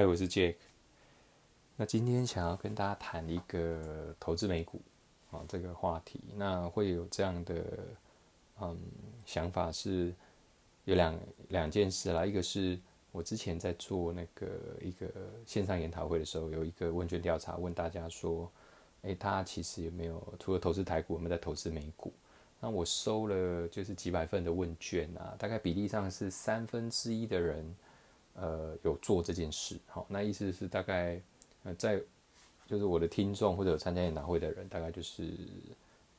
嗨，我是 Jack。那今天想要跟大家谈一个投资美股啊这个话题。那会有这样的嗯想法是有两两件事啦。一个是我之前在做那个一个线上研讨会的时候，有一个问卷调查，问大家说，诶，他其实有没有除了投资台股，有没有在投资美股？那我收了就是几百份的问卷啊，大概比例上是三分之一的人。呃，有做这件事，好，那意思是大概，呃，在就是我的听众或者有参加研讨会的人，大概就是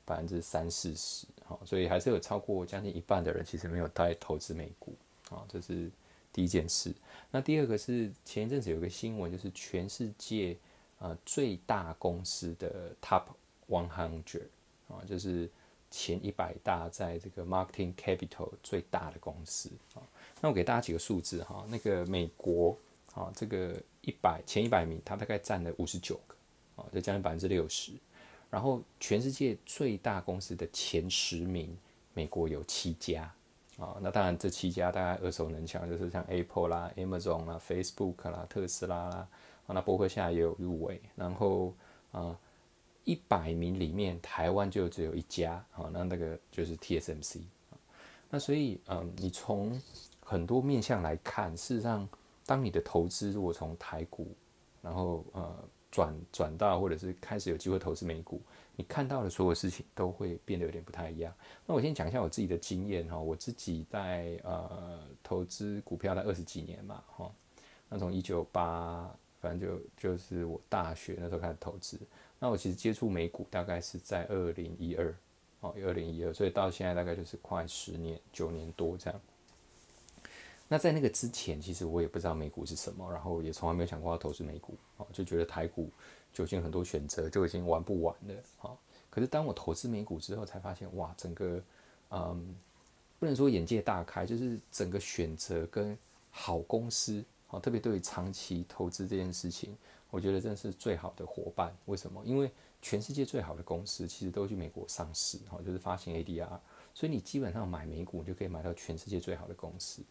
百分之三四十，好，所以还是有超过将近一半的人其实没有在投资美股，啊，这是第一件事。那第二个是前一阵子有个新闻，就是全世界呃最大公司的 Top One Hundred，啊，就是前一百大在这个 Marketing Capital 最大的公司，啊。那我给大家几个数字哈，那个美国啊，这个一百前一百名，它大概占了五十九个，啊，就将近百分之六十。然后全世界最大公司的前十名，美国有七家，啊，那当然这七家大概耳熟能详，就是像 Apple 啦、Amazon 啦、Facebook 啦、特斯拉啦，那伯克夏也有入围。然后啊，一百名里面台湾就只有一家，啊，那那个就是 TSMC，那所以嗯，你从很多面向来看，事实上，当你的投资如果从台股，然后呃转转到或者是开始有机会投资美股，你看到的所有事情都会变得有点不太一样。那我先讲一下我自己的经验哈，我自己在呃投资股票在二十几年嘛哈，那从一九八反正就就是我大学那时候开始投资，那我其实接触美股大概是在二零一二哦，二零一二，所以到现在大概就是快十年九年多这样。那在那个之前，其实我也不知道美股是什么，然后也从来没有想过要投资美股啊，就觉得台股就已经很多选择，就已经玩不完了啊。可是当我投资美股之后，才发现哇，整个嗯，不能说眼界大开，就是整个选择跟好公司啊，特别对于长期投资这件事情，我觉得真的是最好的伙伴。为什么？因为全世界最好的公司其实都去美国上市，哈，就是发行 ADR，所以你基本上买美股就可以买到全世界最好的公司。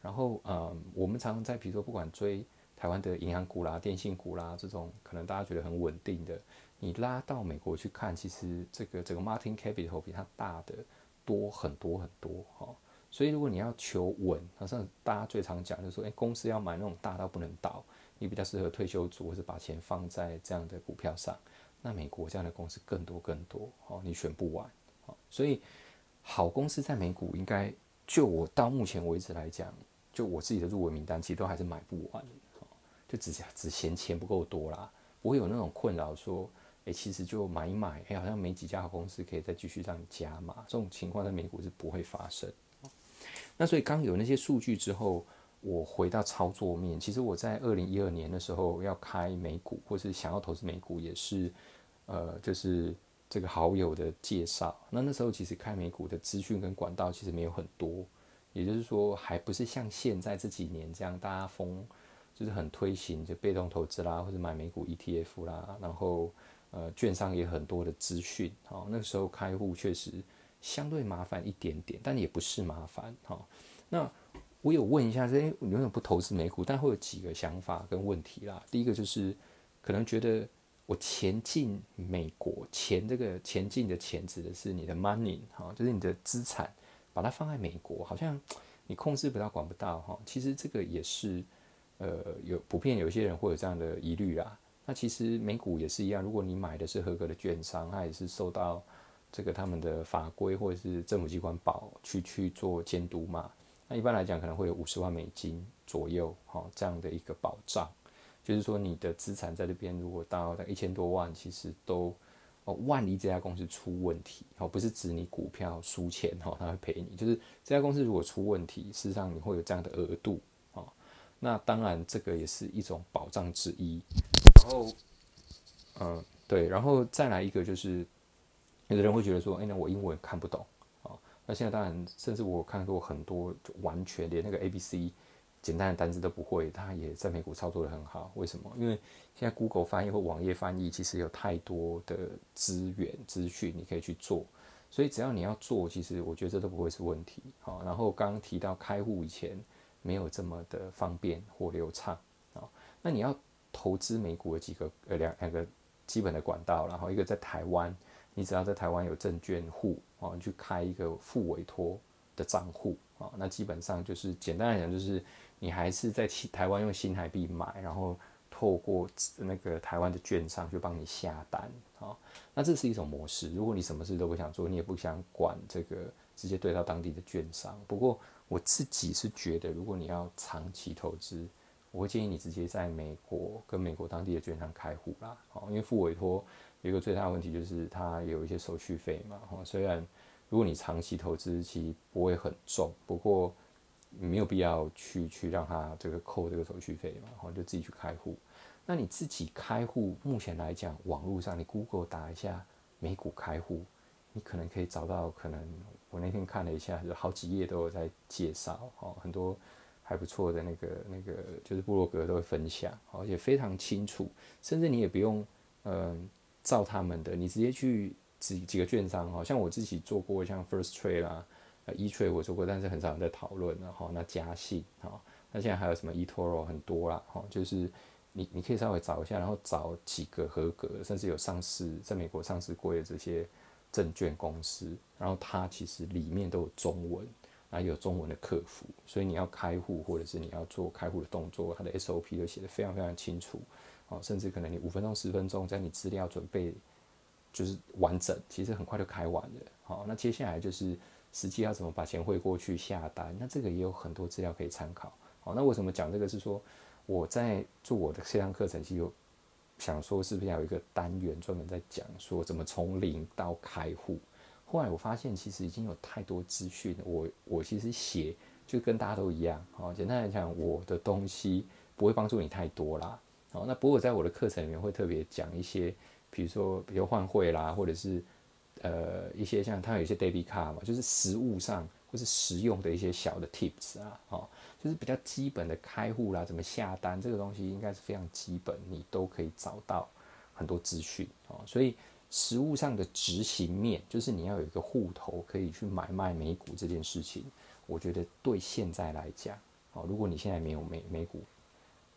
然后，呃，我们常常在比如说，不管追台湾的银行股啦、电信股啦这种，可能大家觉得很稳定的，你拉到美国去看，其实这个整个 Martin Capital 比它大的多很多很多哈。所以如果你要求稳，好像大家最常讲就是说，哎，公司要买那种大到不能倒，你比较适合退休族，或是把钱放在这样的股票上。那美国这样的公司更多更多，哦，你选不完，哦，所以好公司在美股应该，就我到目前为止来讲。就我自己的入围名单，其实都还是买不完，就只只嫌钱不够多啦，不会有那种困扰说，哎，其实就买一买，哎，好像没几家好公司可以再继续让你加码，这种情况在美股是不会发生。那所以刚有那些数据之后，我回到操作面，其实我在二零一二年的时候要开美股，或是想要投资美股，也是，呃，就是这个好友的介绍。那那时候其实开美股的资讯跟管道其实没有很多。也就是说，还不是像现在这几年这样，大家疯，就是很推行就被动投资啦，或者买美股 ETF 啦，然后呃，券商也很多的资讯，哈，那个时候开户确实相对麻烦一点点，但也不是麻烦，哈。那我有问一下，这你为什么不投资美股？但会有几个想法跟问题啦。第一个就是可能觉得我前进美国，钱这个前进的钱指的是你的 money，哈，就是你的资产。把它放在美国，好像 你控制不到、管不到哈。其实这个也是，呃，有普遍有些人会有这样的疑虑啦。那其实美股也是一样，如果你买的是合格的券商，它也是受到这个他们的法规或者是政府机关保去去做监督嘛。那一般来讲，可能会有五十万美金左右哈这样的一个保障，就是说你的资产在这边如果到一千多万，其实都。万一这家公司出问题，哦，不是指你股票输钱，哦，他会赔你。就是这家公司如果出问题，事实上你会有这样的额度，哦，那当然这个也是一种保障之一。然后，嗯，对，然后再来一个就是，有的人会觉得说，哎，那我英文看不懂，哦，那现在当然，甚至我看过很多，就完全连那个 A B C。简单的单词都不会，他也在美股操作的很好。为什么？因为现在 Google 翻译或网页翻译其实有太多的资源资讯你可以去做，所以只要你要做，其实我觉得这都不会是问题。好，然后刚刚提到开户以前没有这么的方便或流畅啊，那你要投资美股的几个呃两两个基本的管道，然后一个在台湾，你只要在台湾有证券户哦，你去开一个副委托的账户啊，那基本上就是简单来讲，就是你还是在台湾用新台币买，然后透过那个台湾的券商去帮你下单啊，那这是一种模式。如果你什么事都不想做，你也不想管这个，直接对到当地的券商。不过我自己是觉得，如果你要长期投资，我会建议你直接在美国跟美国当地的券商开户啦。哦，因为付委托有一个最大的问题就是它有一些手续费嘛。哦，虽然如果你长期投资，其实不会很重，不过没有必要去去让他这个扣这个手续费嘛。然后就自己去开户。那你自己开户，目前来讲，网络上你 Google 打一下美股开户，你可能可以找到可能。我那天看了一下，就好几页都有在介绍，哦，很多还不错的那个那个，就是部落格都会分享，而且非常清楚，甚至你也不用，嗯，照他们的，你直接去几几个券商，哦，像我自己做过，像 First Trade 啦，呃，E Trade 我说过，但是很少人在讨论，然后那嘉信，哈，那现在还有什么 eToro 很多啦，哈，就是你你可以稍微找一下，然后找几个合格，甚至有上市在美国上市过的这些。证券公司，然后它其实里面都有中文，然后有中文的客服，所以你要开户或者是你要做开户的动作，它的 SOP 都写得非常非常清楚，哦，甚至可能你五分钟十分钟，在你资料准备就是完整，其实很快就开完了，好，那接下来就是实际要怎么把钱汇过去下单，那这个也有很多资料可以参考，好，那为什么讲这个是说我在做我的线上课程，其实有。想说是不是要有一个单元专门在讲说怎么从零到开户？后来我发现其实已经有太多资讯，我我其实写就跟大家都一样，好，简单来讲，我的东西不会帮助你太多啦。好，那不过在我的课程里面会特别讲一些，比如说比如换汇啦，或者是呃一些像它有一些 debit card 嘛，就是实物上或是实用的一些小的 tips 啊，好。就是比较基本的开户啦，怎么下单这个东西应该是非常基本，你都可以找到很多资讯哦。所以实物上的执行面，就是你要有一个户头可以去买卖美股这件事情，我觉得对现在来讲哦，如果你现在没有美美股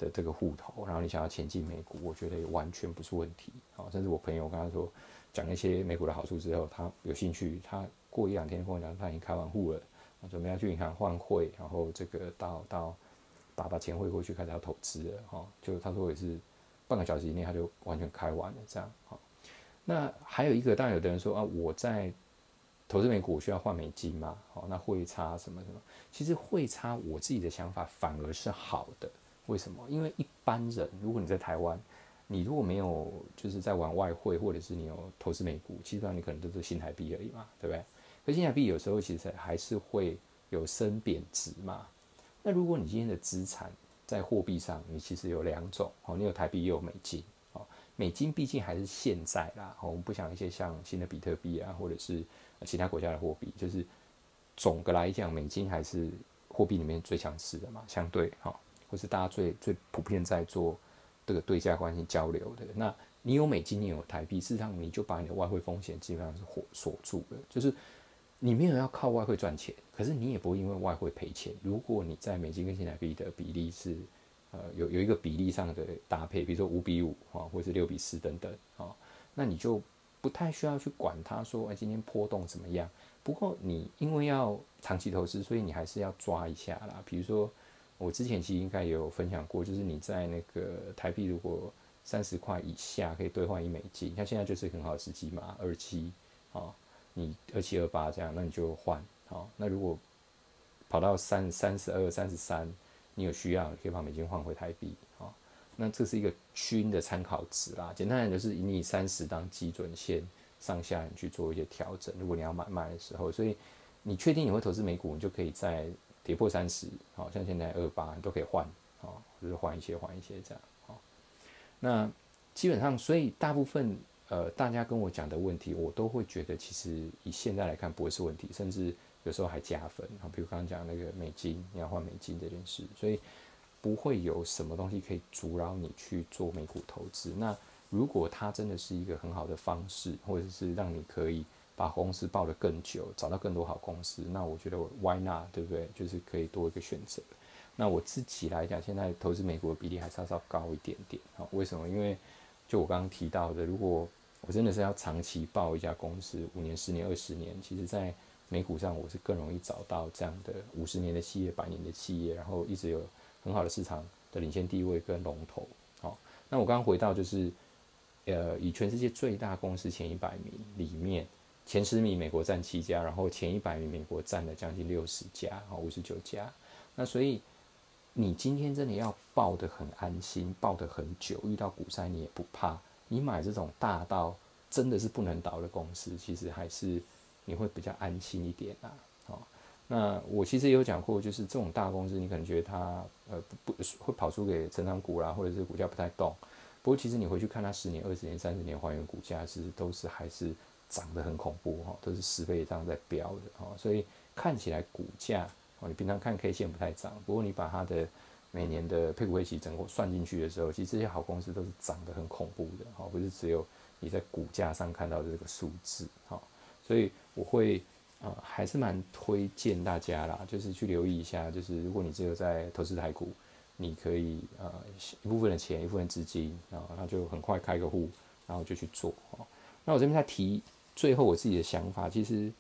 的这个户头，然后你想要前进美股，我觉得也完全不是问题哦。甚至我朋友跟他说讲一些美股的好处之后，他有兴趣，他过一两天跟我讲他已经开完户了。准备要去银行换汇，然后这个到到把把钱汇过去，开始要投资了哈。就他说也是半个小时以内他就完全开完了这样哈。那还有一个，当然有的人说啊，我在投资美股需要换美金嘛？好，那汇差什么什么？其实汇差我自己的想法反而是好的。为什么？因为一般人如果你在台湾，你如果没有就是在玩外汇，或者是你有投资美股，基本上你可能都是新台币而已嘛，对不对？可新台币有时候其实还是会有升贬值嘛。那如果你今天的资产在货币上，你其实有两种哦，你有台币也有美金哦。美金毕竟还是现在啦，我们不想一些像新的比特币啊，或者是其他国家的货币，就是总的来讲，美金还是货币里面最强势的嘛，相对哈，或是大家最最普遍在做这个对价关系交流的。那你有美金，你有台币，事实上你就把你的外汇风险基本上是锁锁住了，就是。你没有要靠外汇赚钱，可是你也不会因为外汇赔钱。如果你在美金跟新台币的比例是，呃，有有一个比例上的搭配，比如说五比五啊，或者是六比四等等啊，那你就不太需要去管它说，哎，今天波动怎么样？不过你因为要长期投资，所以你还是要抓一下啦。比如说我之前其实应该也有分享过，就是你在那个台币如果三十块以下可以兑换一美金，像现在就是很好的时机嘛，二七啊。你二七二八这样，那你就换好。那如果跑到三三十二、三十三，你有需要，可以把美金换回台币好，那这是一个均的参考值啦。简单讲就是以你三十当基准线上下，你去做一些调整。如果你要买卖的时候，所以你确定你会投资美股，你就可以在跌破三十，好像现在二八，你都可以换好，就是换一些换一些这样好。那基本上，所以大部分。呃，大家跟我讲的问题，我都会觉得其实以现在来看不会是问题，甚至有时候还加分啊。比如刚刚讲那个美金，你要换美金这件事，所以不会有什么东西可以阻挠你去做美股投资。那如果它真的是一个很好的方式，或者是让你可以把公司抱得更久，找到更多好公司，那我觉得 Why not？对不对？就是可以多一个选择。那我自己来讲，现在投资美国的比例还稍稍高一点点。好，为什么？因为就我刚刚提到的，如果我真的是要长期抱一家公司，五年、十年、二十年，其实在美股上我是更容易找到这样的五十年的企业、百年的企业，然后一直有很好的市场的领先地位跟龙头。好，那我刚刚回到就是，呃，以全世界最大公司前一百名里面，前十名美国占七家，然后前一百名美国占了将近六十家，啊，五十九家。那所以。你今天真的要抱得很安心，抱得很久，遇到股灾你也不怕。你买这种大到真的是不能倒的公司，其实还是你会比较安心一点啊。好，那我其实有讲过，就是这种大公司，你可能觉得它呃不不会跑出给成长股啦，或者是股价不太动。不过其实你回去看它十年、二十年、三十年还原股价，其实都是还是涨得很恐怖哈，都是十倍以上在飙的哈。所以看起来股价。哦，你平常看 K 线不太涨，不过你把它的每年的配股配息整个算进去的时候，其实这些好公司都是涨得很恐怖的，哈，不是只有你在股价上看到的这个数字，哈，所以我会啊，还是蛮推荐大家啦，就是去留意一下，就是如果你只有在投资台股，你可以呃一部分的钱，一部分资金，然后那就很快开个户，然后就去做，哈，那我这边再提最后我自己的想法，其实。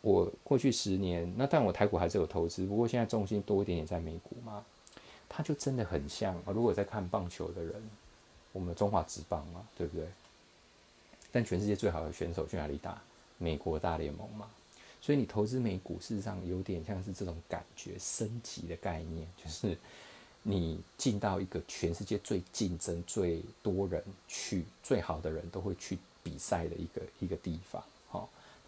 我过去十年，那但我台股还是有投资，不过现在重心多一点点在美股嘛，它就真的很像啊。如果在看棒球的人，我们中华职棒嘛，对不对？但全世界最好的选手去哪里打？美国大联盟嘛。所以你投资美股，事实上有点像是这种感觉，升级的概念，就是你进到一个全世界最竞争、最多人去、最好的人都会去比赛的一个一个地方。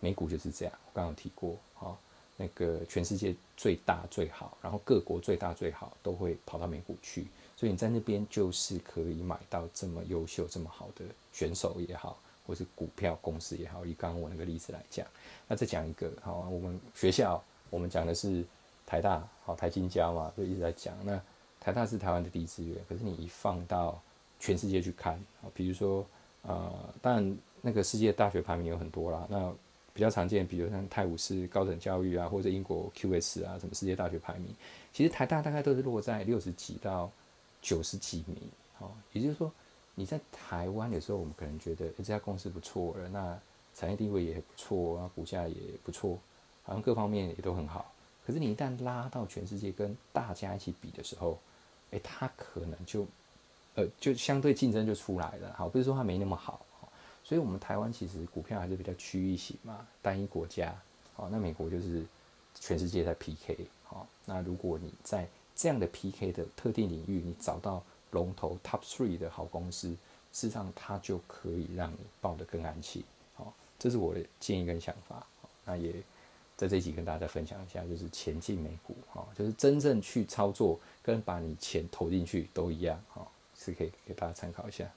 美股就是这样，我刚刚提过，哈，那个全世界最大最好，然后各国最大最好都会跑到美股去，所以你在那边就是可以买到这么优秀、这么好的选手也好，或是股票公司也好。以刚刚我那个例子来讲，那再讲一个，好，我们学校我们讲的是台大，好，台金交嘛，就一直在讲。那台大是台湾的第一志愿，可是你一放到全世界去看，啊，比如说，呃，当然那个世界大学排名有很多啦，那比较常见，比如像泰晤士高等教育啊，或者英国 QS 啊，什么世界大学排名，其实台大大概都是落在六十几到九十几名。好，也就是说你在台湾有时候我们可能觉得这家公司不错了，那产业地位也不错啊，股价也不错，好像各方面也都很好。可是你一旦拉到全世界跟大家一起比的时候，诶，它可能就呃就相对竞争就出来了。好，不是说它没那么好。所以，我们台湾其实股票还是比较区域型嘛，单一国家。好，那美国就是全世界在 PK。好，那如果你在这样的 PK 的特定领域，你找到龙头 Top Three 的好公司，事实上它就可以让你抱得更安心。好，这是我的建议跟想法。那也在这一集跟大家分享一下，就是前进美股。好，就是真正去操作跟把你钱投进去都一样。好，是可以给大家参考一下。